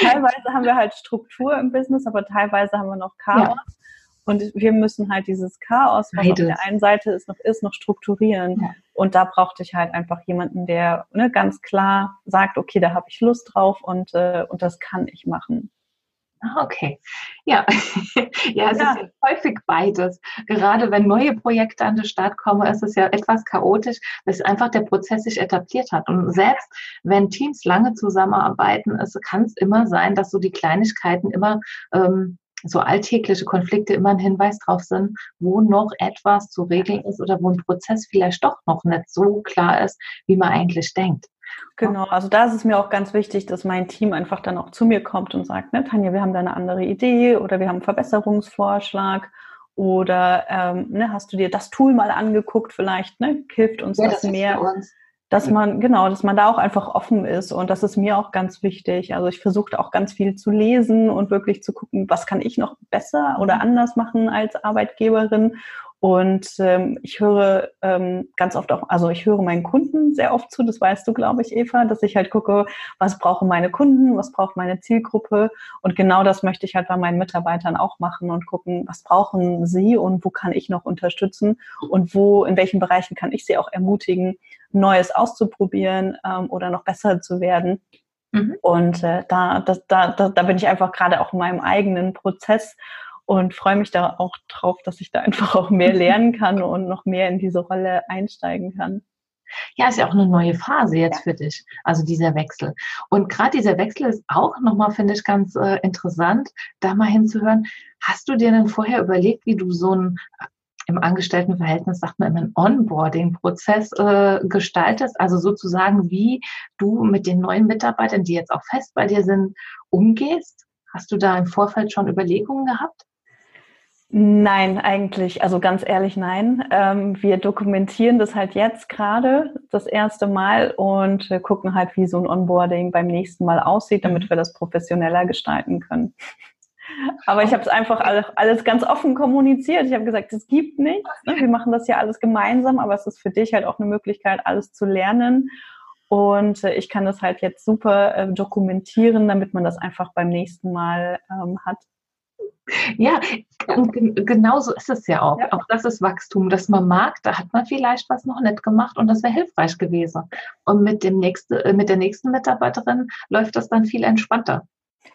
teilweise haben wir halt Struktur im Business, aber teilweise haben wir noch Chaos. Ja. Und wir müssen halt dieses Chaos, was Beides. auf der einen Seite ist, noch ist, noch strukturieren. Ja. Und da brauchte ich halt einfach jemanden, der ne, ganz klar sagt, okay, da habe ich Lust drauf und, äh, und das kann ich machen. Ah, okay. Ja, ja es ja. ist häufig beides. Gerade wenn neue Projekte an den Start kommen, ist es ja etwas chaotisch, bis einfach der Prozess sich etabliert hat. Und selbst wenn Teams lange zusammenarbeiten, kann es immer sein, dass so die Kleinigkeiten immer ähm, so alltägliche Konflikte immer ein Hinweis drauf sind, wo noch etwas zu regeln ist oder wo ein Prozess vielleicht doch noch nicht so klar ist, wie man eigentlich denkt. Genau, also da ist es mir auch ganz wichtig, dass mein Team einfach dann auch zu mir kommt und sagt, ne, Tanja, wir haben da eine andere Idee oder wir haben einen Verbesserungsvorschlag oder ähm, ne, hast du dir das Tool mal angeguckt vielleicht, ne, hilft uns ja, das, das mehr. Uns dass man, genau, dass man da auch einfach offen ist. Und das ist mir auch ganz wichtig. Also ich versuche auch ganz viel zu lesen und wirklich zu gucken, was kann ich noch besser oder mhm. anders machen als Arbeitgeberin und ähm, ich höre ähm, ganz oft auch, also ich höre meinen Kunden sehr oft zu, das weißt du, glaube ich, Eva, dass ich halt gucke, was brauchen meine Kunden, was braucht meine Zielgruppe. Und genau das möchte ich halt bei meinen Mitarbeitern auch machen und gucken, was brauchen sie und wo kann ich noch unterstützen und wo, in welchen Bereichen kann ich sie auch ermutigen, Neues auszuprobieren ähm, oder noch besser zu werden. Mhm. Und äh, da, das, da, da, da bin ich einfach gerade auch in meinem eigenen Prozess und freue mich da auch drauf, dass ich da einfach auch mehr lernen kann und noch mehr in diese Rolle einsteigen kann. Ja, ist ja auch eine neue Phase jetzt ja. für dich, also dieser Wechsel. Und gerade dieser Wechsel ist auch nochmal, finde ich, ganz äh, interessant, da mal hinzuhören. Hast du dir denn vorher überlegt, wie du so ein äh, im Angestelltenverhältnis sagt man immer einen Onboarding-Prozess äh, gestaltest, also sozusagen, wie du mit den neuen Mitarbeitern, die jetzt auch fest bei dir sind, umgehst? Hast du da im Vorfeld schon Überlegungen gehabt? Nein, eigentlich, also ganz ehrlich, nein. Ähm, wir dokumentieren das halt jetzt gerade das erste Mal und gucken halt, wie so ein Onboarding beim nächsten Mal aussieht, damit mhm. wir das professioneller gestalten können. Aber ich habe es einfach alles ganz offen kommuniziert. Ich habe gesagt, es gibt nichts. Ne? Wir machen das ja alles gemeinsam, aber es ist für dich halt auch eine Möglichkeit, alles zu lernen. Und äh, ich kann das halt jetzt super äh, dokumentieren, damit man das einfach beim nächsten Mal ähm, hat. Ja, genau so ist es ja auch. Ja. Auch das ist Wachstum, dass man mag, da hat man vielleicht was noch nicht gemacht und das wäre hilfreich gewesen. Und mit, dem nächste, äh, mit der nächsten Mitarbeiterin läuft das dann viel entspannter.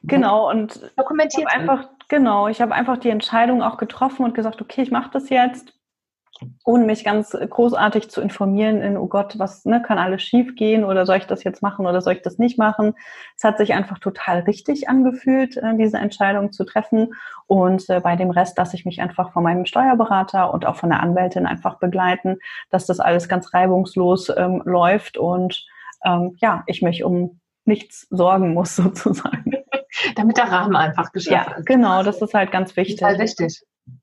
Genau, und dokumentiert einfach, genau, ich habe einfach die Entscheidung auch getroffen und gesagt, okay, ich mache das jetzt ohne mich ganz großartig zu informieren in, oh Gott, was ne, kann alles schief gehen oder soll ich das jetzt machen oder soll ich das nicht machen. Es hat sich einfach total richtig angefühlt, äh, diese Entscheidung zu treffen. Und äh, bei dem Rest lasse ich mich einfach von meinem Steuerberater und auch von der Anwältin einfach begleiten, dass das alles ganz reibungslos ähm, läuft und ähm, ja, ich mich um nichts sorgen muss sozusagen. Damit der Rahmen einfach geschaffen ja, ist. Genau, das ist halt ganz wichtig. Total wichtig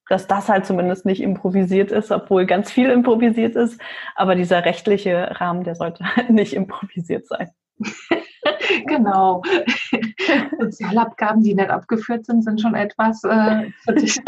dass das halt zumindest nicht improvisiert ist, obwohl ganz viel improvisiert ist. Aber dieser rechtliche Rahmen, der sollte halt nicht improvisiert sein. genau. Sozialabgaben, die nicht abgeführt sind, sind schon etwas äh, für dich.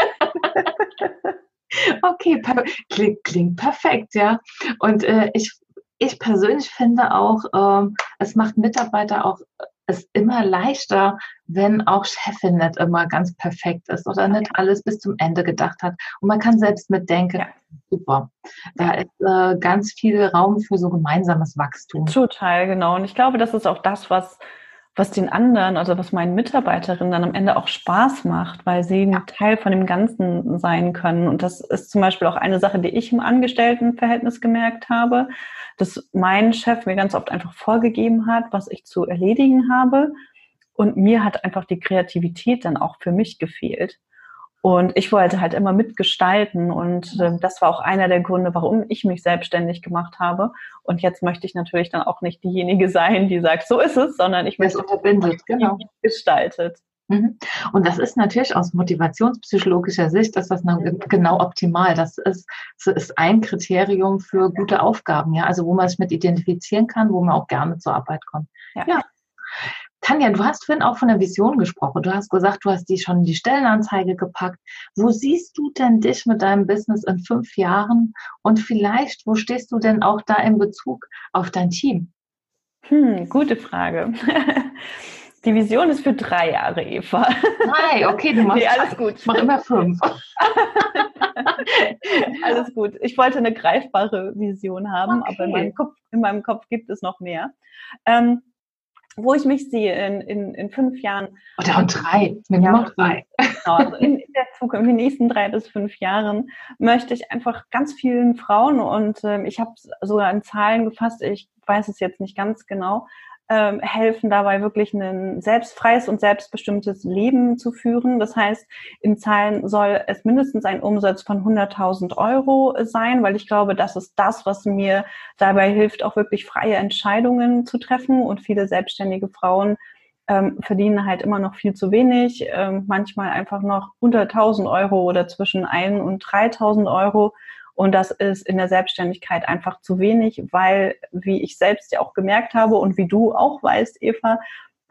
okay, klingt, klingt, perfekt, ja. Und äh, ich, ich persönlich finde auch, äh, es macht Mitarbeiter auch es immer leichter, wenn auch Chefin nicht immer ganz perfekt ist oder nicht alles bis zum Ende gedacht hat. Und man kann selbst mitdenken, ja. super. Da ist äh, ganz viel Raum für so gemeinsames Wachstum. Total, genau. Und ich glaube, das ist auch das, was was den anderen, also was meinen Mitarbeiterinnen dann am Ende auch Spaß macht, weil sie ein Teil von dem Ganzen sein können. Und das ist zum Beispiel auch eine Sache, die ich im Angestelltenverhältnis gemerkt habe, dass mein Chef mir ganz oft einfach vorgegeben hat, was ich zu erledigen habe. Und mir hat einfach die Kreativität dann auch für mich gefehlt. Und ich wollte halt immer mitgestalten und äh, das war auch einer der Gründe, warum ich mich selbstständig gemacht habe. Und jetzt möchte ich natürlich dann auch nicht diejenige sein, die sagt, so ist es, sondern ich möchte verbindet, genau. gestaltet. Mhm. Und das ist natürlich aus motivationspsychologischer Sicht, dass das genau optimal. Das ist, das ist ein Kriterium für gute Aufgaben, ja. Also wo man sich mit identifizieren kann, wo man auch gerne zur Arbeit kommt. ja. ja. Tanja, du hast vorhin auch von der Vision gesprochen. Du hast gesagt, du hast die schon in die Stellenanzeige gepackt. Wo siehst du denn dich mit deinem Business in fünf Jahren? Und vielleicht, wo stehst du denn auch da in Bezug auf dein Team? Hm, gute Frage. Die Vision ist für drei Jahre, Eva. Drei, okay, du machst nee, alles gut. Ich mache immer fünf. alles gut. Ich wollte eine greifbare Vision haben, okay. aber in meinem, Kopf, in meinem Kopf gibt es noch mehr. Ähm, wo ich mich sehe in, in, in fünf Jahren. Oder und drei, mit ja, drei. Genau, also in, in, der Zukunft, in den nächsten drei bis fünf Jahren möchte ich einfach ganz vielen Frauen und äh, ich habe sogar in Zahlen gefasst, ich weiß es jetzt nicht ganz genau, ähm, helfen dabei wirklich ein selbstfreies und selbstbestimmtes Leben zu führen. Das heißt, in Zahlen soll es mindestens ein Umsatz von 100.000 Euro sein, weil ich glaube, das ist das, was mir dabei hilft, auch wirklich freie Entscheidungen zu treffen. Und viele selbstständige Frauen ähm, verdienen halt immer noch viel zu wenig, ähm, manchmal einfach noch unter 1000 Euro oder zwischen 1 und 3000 Euro. Und das ist in der Selbstständigkeit einfach zu wenig, weil, wie ich selbst ja auch gemerkt habe und wie du auch weißt, Eva,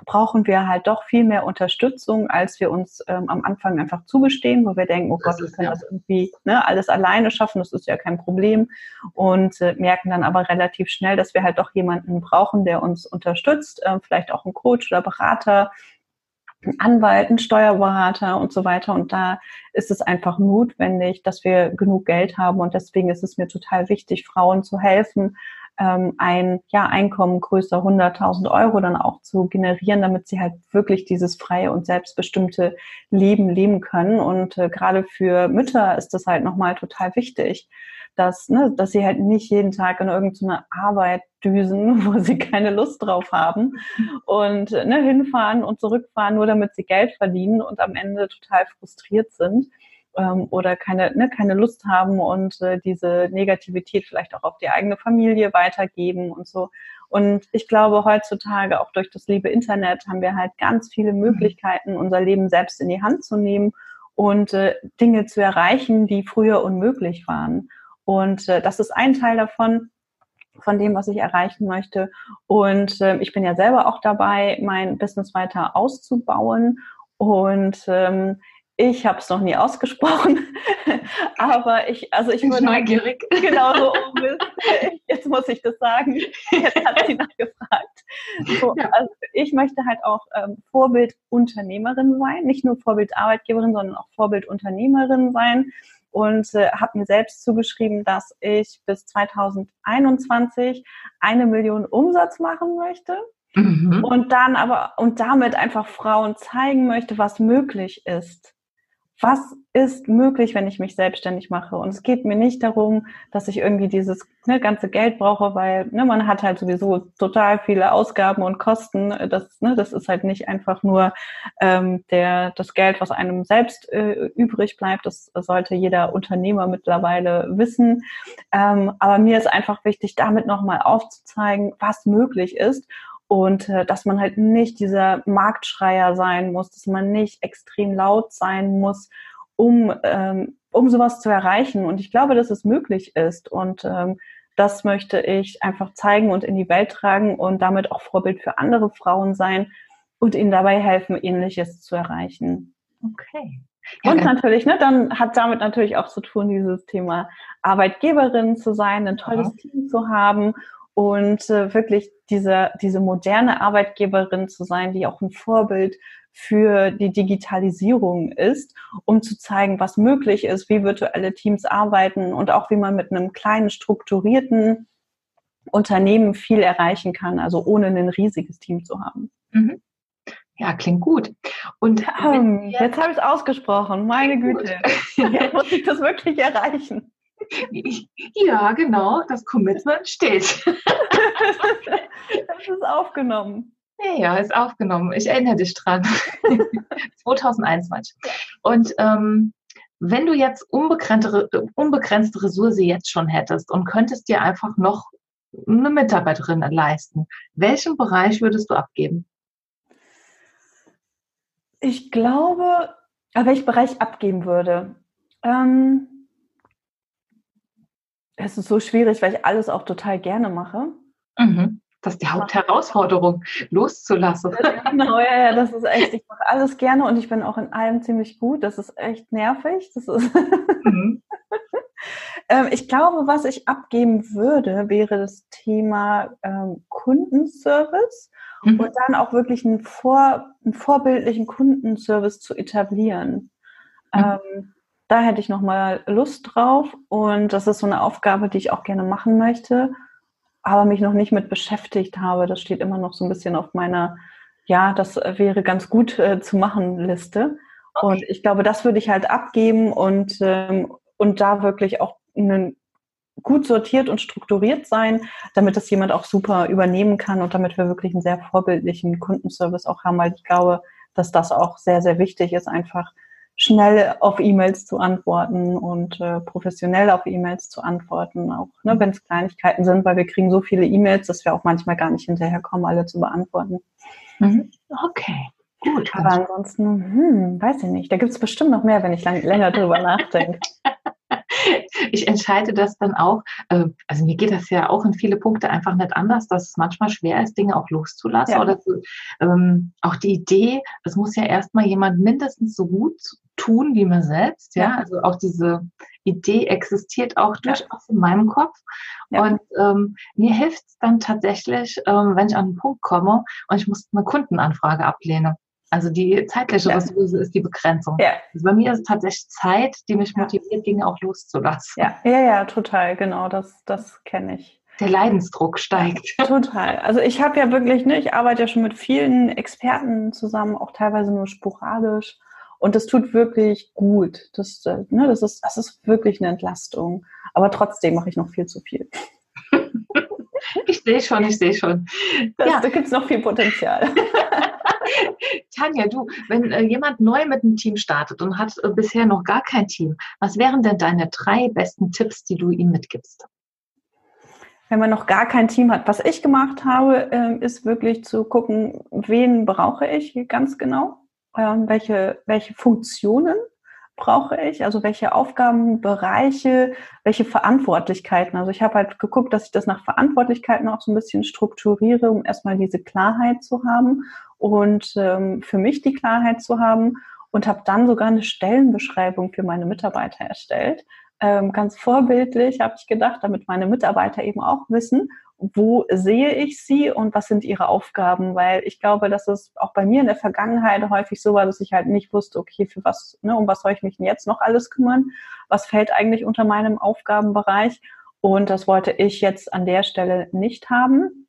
brauchen wir halt doch viel mehr Unterstützung, als wir uns ähm, am Anfang einfach zugestehen, wo wir denken, oh Gott, wir können ja. das irgendwie ne, alles alleine schaffen, das ist ja kein Problem. Und äh, merken dann aber relativ schnell, dass wir halt doch jemanden brauchen, der uns unterstützt, äh, vielleicht auch ein Coach oder Berater, ein Anwalt, ein Steuerberater und so weiter. Und da ist es einfach notwendig, dass wir genug Geld haben. Und deswegen ist es mir total wichtig, Frauen zu helfen, ähm, ein ja, Einkommen größer 100.000 Euro dann auch zu generieren, damit sie halt wirklich dieses freie und selbstbestimmte Leben leben können. Und äh, gerade für Mütter ist das halt nochmal total wichtig, dass, ne, dass sie halt nicht jeden Tag in irgendeine Arbeit düsen, wo sie keine Lust drauf haben und ne, hinfahren und zurückfahren, nur damit sie Geld verdienen und am Ende total frustriert sind ähm, oder keine, ne, keine Lust haben und äh, diese Negativität vielleicht auch auf die eigene Familie weitergeben und so. Und ich glaube, heutzutage auch durch das liebe Internet haben wir halt ganz viele mhm. Möglichkeiten, unser Leben selbst in die Hand zu nehmen und äh, Dinge zu erreichen, die früher unmöglich waren. Und äh, das ist ein Teil davon, von dem, was ich erreichen möchte. Und äh, ich bin ja selber auch dabei, mein Business weiter auszubauen. Und ähm, ich habe es noch nie ausgesprochen, aber ich, also ich bin neugierig. Genau so, jetzt muss ich das sagen. Jetzt hat sie nachgefragt. So, also ich möchte halt auch ähm, Vorbildunternehmerin sein, nicht nur Vorbildarbeitgeberin, sondern auch Vorbildunternehmerin sein und äh, habe mir selbst zugeschrieben, dass ich bis 2021 eine Million Umsatz machen möchte. Mhm. Und dann aber und damit einfach Frauen zeigen möchte, was möglich ist was ist möglich, wenn ich mich selbstständig mache. Und es geht mir nicht darum, dass ich irgendwie dieses ne, ganze Geld brauche, weil ne, man hat halt sowieso total viele Ausgaben und Kosten. Das, ne, das ist halt nicht einfach nur ähm, der, das Geld, was einem selbst äh, übrig bleibt. Das sollte jeder Unternehmer mittlerweile wissen. Ähm, aber mir ist einfach wichtig, damit nochmal aufzuzeigen, was möglich ist und äh, dass man halt nicht dieser Marktschreier sein muss, dass man nicht extrem laut sein muss, um, ähm, um sowas zu erreichen. Und ich glaube, dass es möglich ist. Und ähm, das möchte ich einfach zeigen und in die Welt tragen und damit auch Vorbild für andere Frauen sein und ihnen dabei helfen, ähnliches zu erreichen. Okay. Ja, und natürlich, ne, dann hat damit natürlich auch zu tun, dieses Thema Arbeitgeberin zu sein, ein tolles ja. Team zu haben und äh, wirklich diese, diese moderne Arbeitgeberin zu sein, die auch ein Vorbild für die Digitalisierung ist, um zu zeigen, was möglich ist, wie virtuelle Teams arbeiten und auch wie man mit einem kleinen strukturierten Unternehmen viel erreichen kann, also ohne ein riesiges Team zu haben. Mhm. Ja, klingt gut. Und ähm, jetzt habe ich es ausgesprochen, meine Güte. Jetzt muss ich das wirklich erreichen. Ja, genau, das Commitment steht. Das ist aufgenommen. Ja, ja, ist aufgenommen. Ich erinnere dich dran. 2021. Und ähm, wenn du jetzt unbegrenzte, unbegrenzte Ressource jetzt schon hättest und könntest dir einfach noch eine Mitarbeiterin leisten, welchen Bereich würdest du abgeben? Ich glaube, welchen Bereich abgeben würde. Ähm, es ist so schwierig, weil ich alles auch total gerne mache. Mhm. Das ist die Hauptherausforderung, loszulassen. Genau, ja, ja, das ist echt, ich mache alles gerne und ich bin auch in allem ziemlich gut. Das ist echt nervig. Das ist mhm. Ähm, ich glaube, was ich abgeben würde, wäre das Thema ähm, Kundenservice mhm. und dann auch wirklich einen, vor, einen vorbildlichen Kundenservice zu etablieren. Mhm. Ähm, da hätte ich nochmal Lust drauf und das ist so eine Aufgabe, die ich auch gerne machen möchte, aber mich noch nicht mit beschäftigt habe. Das steht immer noch so ein bisschen auf meiner, ja, das wäre ganz gut äh, zu machen Liste. Okay. Und ich glaube, das würde ich halt abgeben und, ähm, und da wirklich auch einen gut sortiert und strukturiert sein, damit das jemand auch super übernehmen kann und damit wir wirklich einen sehr vorbildlichen Kundenservice auch haben, weil ich glaube, dass das auch sehr, sehr wichtig ist, einfach schnell auf E-Mails zu antworten und äh, professionell auf E-Mails zu antworten, auch ne, wenn es Kleinigkeiten sind, weil wir kriegen so viele E-Mails, dass wir auch manchmal gar nicht hinterherkommen, alle zu beantworten. Mhm. Okay. Gut. Aber ansonsten, hm, weiß ich nicht. Da gibt es bestimmt noch mehr, wenn ich lang, länger drüber nachdenke. ich entscheide das dann auch, äh, also mir geht das ja auch in viele Punkte einfach nicht anders, dass es manchmal schwer ist, Dinge auch loszulassen ja. oder so, ähm, auch die Idee, es muss ja erstmal jemand mindestens so gut tun wie man selbst, ja, ja. also auch diese Idee existiert auch durchaus in meinem Kopf ja. und ähm, mir hilft es dann tatsächlich, ähm, wenn ich an einen Punkt komme und ich muss eine Kundenanfrage ablehne. Also die zeitliche ja. Ressource ist die Begrenzung. Ja. Also bei mir ist es tatsächlich Zeit, die mich motiviert, Dinge auch loszulassen. Ja, ja, ja, total, genau, das, das kenne ich. Der Leidensdruck steigt. Total. Also ich habe ja wirklich, ne, ich arbeite ja schon mit vielen Experten zusammen, auch teilweise nur sporadisch. Und das tut wirklich gut. Das, äh, ne, das, ist, das ist wirklich eine Entlastung. Aber trotzdem mache ich noch viel zu viel. Ich sehe schon, ich sehe schon. Das, ja. Da gibt es noch viel Potenzial. Tanja, du, wenn äh, jemand neu mit einem Team startet und hat äh, bisher noch gar kein Team, was wären denn deine drei besten Tipps, die du ihm mitgibst? Wenn man noch gar kein Team hat, was ich gemacht habe, äh, ist wirklich zu gucken, wen brauche ich ganz genau, ähm, welche, welche Funktionen brauche ich, also welche Aufgabenbereiche, welche Verantwortlichkeiten. Also ich habe halt geguckt, dass ich das nach Verantwortlichkeiten auch so ein bisschen strukturiere, um erstmal diese Klarheit zu haben und ähm, für mich die Klarheit zu haben und habe dann sogar eine Stellenbeschreibung für meine Mitarbeiter erstellt. Ähm, ganz vorbildlich habe ich gedacht, damit meine Mitarbeiter eben auch wissen, wo sehe ich sie und was sind ihre Aufgaben? Weil ich glaube, dass es auch bei mir in der Vergangenheit häufig so war, dass ich halt nicht wusste, okay, für was, ne, um was soll ich mich denn jetzt noch alles kümmern? Was fällt eigentlich unter meinem Aufgabenbereich? Und das wollte ich jetzt an der Stelle nicht haben.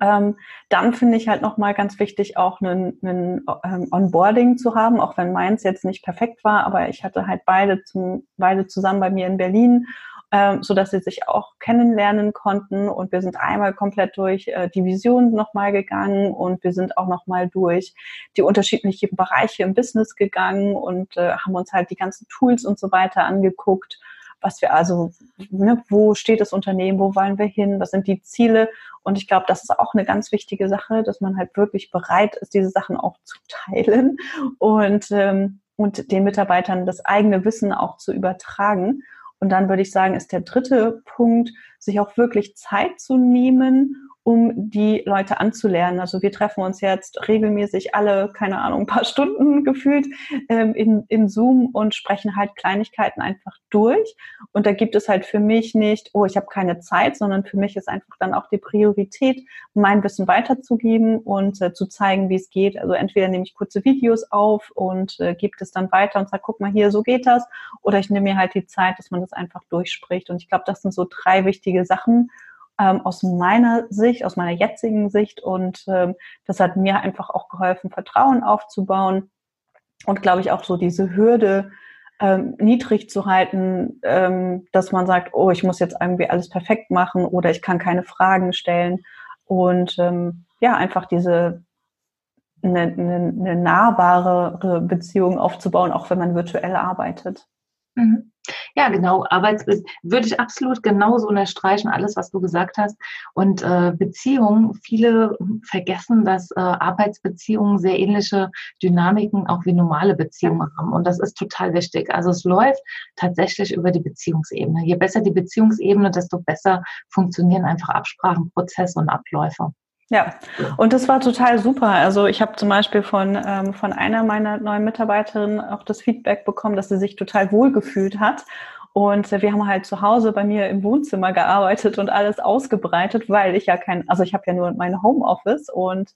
Ähm, dann finde ich halt nochmal ganz wichtig, auch einen ähm, Onboarding zu haben, auch wenn meins jetzt nicht perfekt war, aber ich hatte halt beide, zum, beide zusammen bei mir in Berlin, ähm, so dass sie sich auch kennenlernen konnten und wir sind einmal komplett durch äh, Vision nochmal gegangen und wir sind auch nochmal durch die unterschiedlichen Bereiche im Business gegangen und äh, haben uns halt die ganzen Tools und so weiter angeguckt was wir also, ne, wo steht das Unternehmen, wo wollen wir hin, was sind die Ziele. Und ich glaube, das ist auch eine ganz wichtige Sache, dass man halt wirklich bereit ist, diese Sachen auch zu teilen und, ähm, und den Mitarbeitern das eigene Wissen auch zu übertragen. Und dann würde ich sagen, ist der dritte Punkt, sich auch wirklich Zeit zu nehmen um die Leute anzulernen. Also wir treffen uns jetzt regelmäßig alle, keine Ahnung, ein paar Stunden gefühlt ähm, in, in Zoom und sprechen halt Kleinigkeiten einfach durch. Und da gibt es halt für mich nicht, oh, ich habe keine Zeit, sondern für mich ist einfach dann auch die Priorität, mein Wissen weiterzugeben und äh, zu zeigen, wie es geht. Also entweder nehme ich kurze Videos auf und äh, gebe es dann weiter und sage, guck mal hier, so geht das. Oder ich nehme mir halt die Zeit, dass man das einfach durchspricht. Und ich glaube, das sind so drei wichtige Sachen, ähm, aus meiner Sicht, aus meiner jetzigen Sicht. Und ähm, das hat mir einfach auch geholfen, Vertrauen aufzubauen und glaube ich auch so diese Hürde ähm, niedrig zu halten, ähm, dass man sagt, oh, ich muss jetzt irgendwie alles perfekt machen oder ich kann keine Fragen stellen. Und ähm, ja, einfach diese eine, eine, eine nahbare Beziehung aufzubauen, auch wenn man virtuell arbeitet. Mhm. Ja, genau. Arbeitsbild würde ich absolut genauso unterstreichen, alles, was du gesagt hast. Und äh, Beziehungen, viele vergessen, dass äh, Arbeitsbeziehungen sehr ähnliche Dynamiken auch wie normale Beziehungen haben. Und das ist total wichtig. Also es läuft tatsächlich über die Beziehungsebene. Je besser die Beziehungsebene, desto besser funktionieren einfach Absprachen, Prozesse und Abläufe. Ja, und das war total super. Also ich habe zum Beispiel von, ähm, von einer meiner neuen Mitarbeiterinnen auch das Feedback bekommen, dass sie sich total wohl gefühlt hat Und wir haben halt zu Hause bei mir im Wohnzimmer gearbeitet und alles ausgebreitet, weil ich ja kein, also ich habe ja nur mein Homeoffice und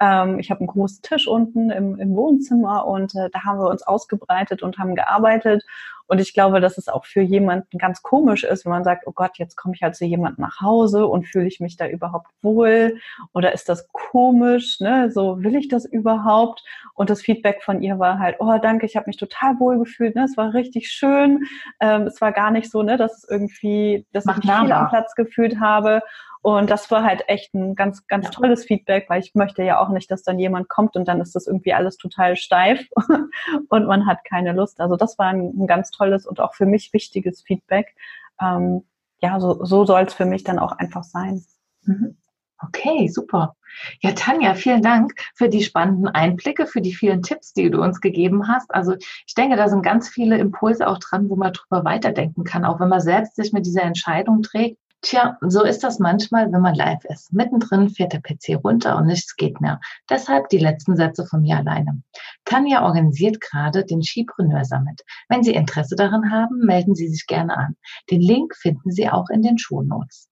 ähm, ich habe einen großen Tisch unten im, im Wohnzimmer und äh, da haben wir uns ausgebreitet und haben gearbeitet. Und ich glaube, dass es auch für jemanden ganz komisch ist, wenn man sagt, oh Gott, jetzt komme ich halt zu jemandem nach Hause und fühle ich mich da überhaupt wohl? Oder ist das komisch? Ne? So will ich das überhaupt? Und das Feedback von ihr war halt, oh danke, ich habe mich total wohl gefühlt. Ne? Es war richtig schön. Ähm, es war gar nicht so, ne, dass es irgendwie, dass Mach ich mich viel am Platz gefühlt habe. Und das war halt echt ein ganz, ganz ja. tolles Feedback, weil ich möchte ja auch nicht, dass dann jemand kommt und dann ist das irgendwie alles total steif und man hat keine Lust. Also das war ein, ein ganz tolles und auch für mich wichtiges Feedback. Ähm, ja, so, so soll es für mich dann auch einfach sein. Mhm. Okay, super. Ja, Tanja, vielen Dank für die spannenden Einblicke, für die vielen Tipps, die du uns gegeben hast. Also ich denke, da sind ganz viele Impulse auch dran, wo man drüber weiterdenken kann, auch wenn man selbst sich mit dieser Entscheidung trägt. Tja, so ist das manchmal, wenn man live ist. Mittendrin fährt der PC runter und nichts geht mehr. Deshalb die letzten Sätze von mir alleine. Tanja organisiert gerade den Skipreneur Summit. Wenn Sie Interesse daran haben, melden Sie sich gerne an. Den Link finden Sie auch in den Shownotes.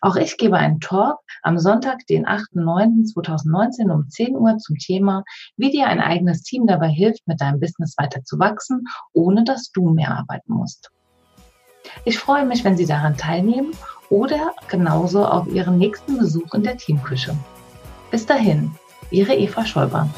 Auch ich gebe einen Talk am Sonntag, den 8.9.2019 um 10 Uhr zum Thema, wie dir ein eigenes Team dabei hilft, mit deinem Business weiter zu wachsen, ohne dass du mehr arbeiten musst. Ich freue mich, wenn Sie daran teilnehmen oder genauso auf Ihren nächsten Besuch in der Teamküche. Bis dahin, Ihre Eva Schäuber.